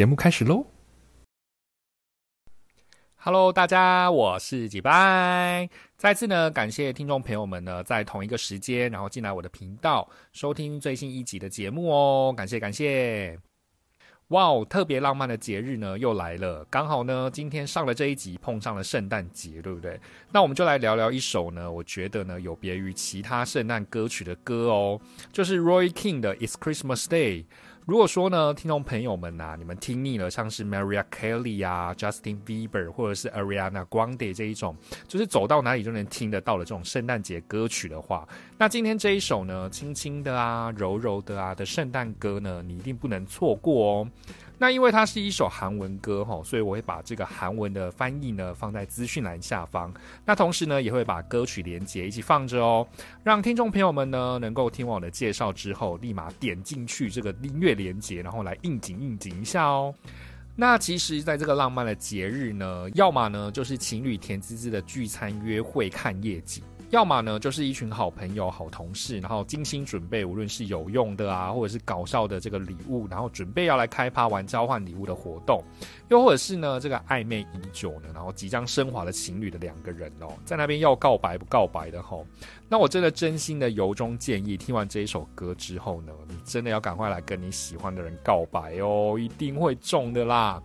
节目开始喽。！Hello，大家，我是几拜。再次呢，感谢听众朋友们呢，在同一个时间，然后进来我的频道收听最新一集的节目哦，感谢感谢。哇哦，特别浪漫的节日呢又来了，刚好呢今天上了这一集，碰上了圣诞节，对不对？那我们就来聊聊一首呢，我觉得呢有别于其他圣诞歌曲的歌哦，就是 Roy King 的《It's Christmas Day》。如果说呢，听众朋友们呐，你们听腻了，像是 Maria Kelly 啊、Justin Bieber 或者是 Ariana Grande 这一种，就是走到哪里就能听得到的这种圣诞节歌曲的话，那今天这一首呢，轻轻的啊、柔柔的啊的圣诞歌呢，你一定不能错过哦。那因为它是一首韩文歌哈，所以我会把这个韩文的翻译呢放在资讯栏下方。那同时呢，也会把歌曲连接一起放着哦，让听众朋友们呢能够听完我的介绍之后，立马点进去这个音乐连接，然后来应景应景一下哦。那其实，在这个浪漫的节日呢，要么呢就是情侣甜滋滋的聚餐、约会、看夜景。要么呢，就是一群好朋友、好同事，然后精心准备，无论是有用的啊，或者是搞笑的这个礼物，然后准备要来开趴玩交换礼物的活动，又或者是呢，这个暧昧已久呢，然后即将升华的情侣的两个人哦，在那边要告白不告白的吼，那我真的真心的由衷建议，听完这一首歌之后呢，你真的要赶快来跟你喜欢的人告白哦，一定会中的啦。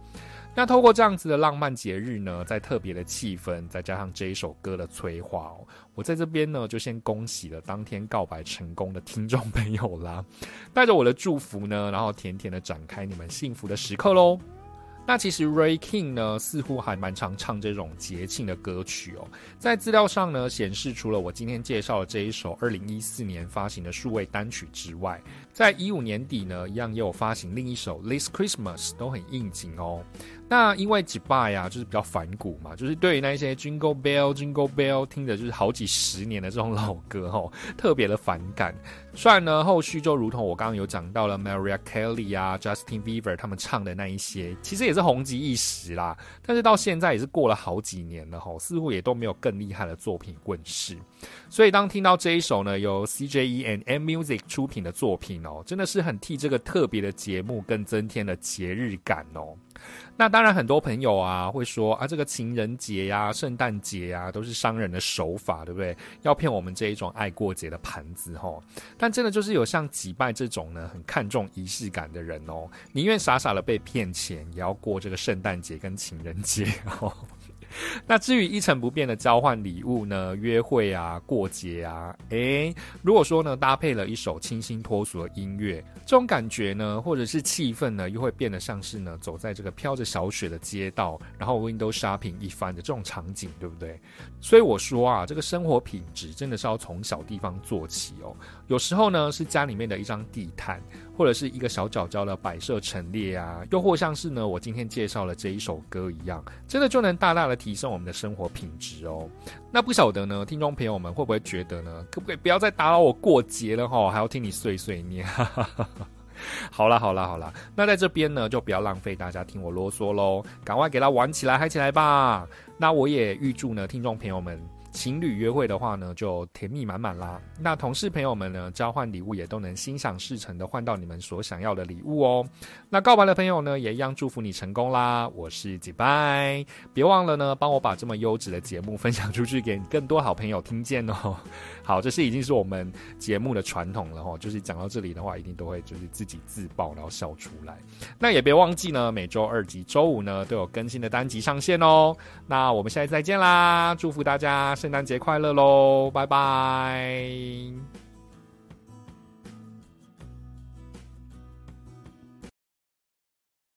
那透过这样子的浪漫节日呢，在特别的气氛，再加上这一首歌的催化哦，我在这边呢就先恭喜了当天告白成功的听众朋友啦，带着我的祝福呢，然后甜甜的展开你们幸福的时刻喽。那其实 Ray King 呢，似乎还蛮常唱这种节庆的歌曲哦。在资料上呢显示，除了我今天介绍的这一首二零一四年发行的数位单曲之外，在一五年底呢，一样也有发行另一首 This Christmas，都很应景哦。那因为 j b a 呀，就是比较反骨嘛，就是对于那一些 Jingle Bell Jingle Bell 听着就是好几十年的这种老歌吼，特别的反感。虽然呢，后续就如同我刚刚有讲到了 Mariah Carey 啊，Justin Bieber 他们唱的那一些，其实也是红极一时啦。但是到现在也是过了好几年了吼，似乎也都没有更厉害的作品问世。所以当听到这一首呢，由 CJE and M Music 出品的作品哦，真的是很替这个特别的节目更增添了节日感哦。那当然，很多朋友啊会说啊，这个情人节呀、圣诞节呀，都是商人的手法，对不对？要骗我们这一种爱过节的盘子吼。但真的就是有像几拜这种呢，很看重仪式感的人哦，宁愿傻傻的被骗钱，也要过这个圣诞节跟情人节哦。那至于一成不变的交换礼物呢？约会啊，过节啊，诶，如果说呢，搭配了一首清新脱俗的音乐，这种感觉呢，或者是气氛呢，又会变得像是呢，走在这个飘着小雪的街道，然后 window shopping 一番的这种场景，对不对？所以我说啊，这个生活品质真的是要从小地方做起哦。有时候呢，是家里面的一张地毯。或者是一个小角角的摆设陈列啊，又或像是呢，我今天介绍了这一首歌一样，真的就能大大的提升我们的生活品质哦。那不晓得呢，听众朋友们会不会觉得呢？可不可以不要再打扰我过节了哈？还要听你碎碎念。好啦好啦好啦，那在这边呢，就不要浪费大家听我啰嗦喽，赶快给他玩起来嗨起来吧。那我也预祝呢，听众朋友们。情侣约会的话呢，就甜蜜满满啦。那同事朋友们呢，交换礼物也都能心想事成的换到你们所想要的礼物哦。那告白的朋友呢，也一样祝福你成功啦。我是几拜，别忘了呢，帮我把这么优质的节目分享出去，给更多好朋友听见哦。好，这是已经是我们节目的传统了哈，就是讲到这里的话，一定都会就是自己自爆，然后笑出来。那也别忘记呢，每周二及周五呢都有更新的单集上线哦。那我们下次再见啦，祝福大家。圣诞节快乐喽，拜拜。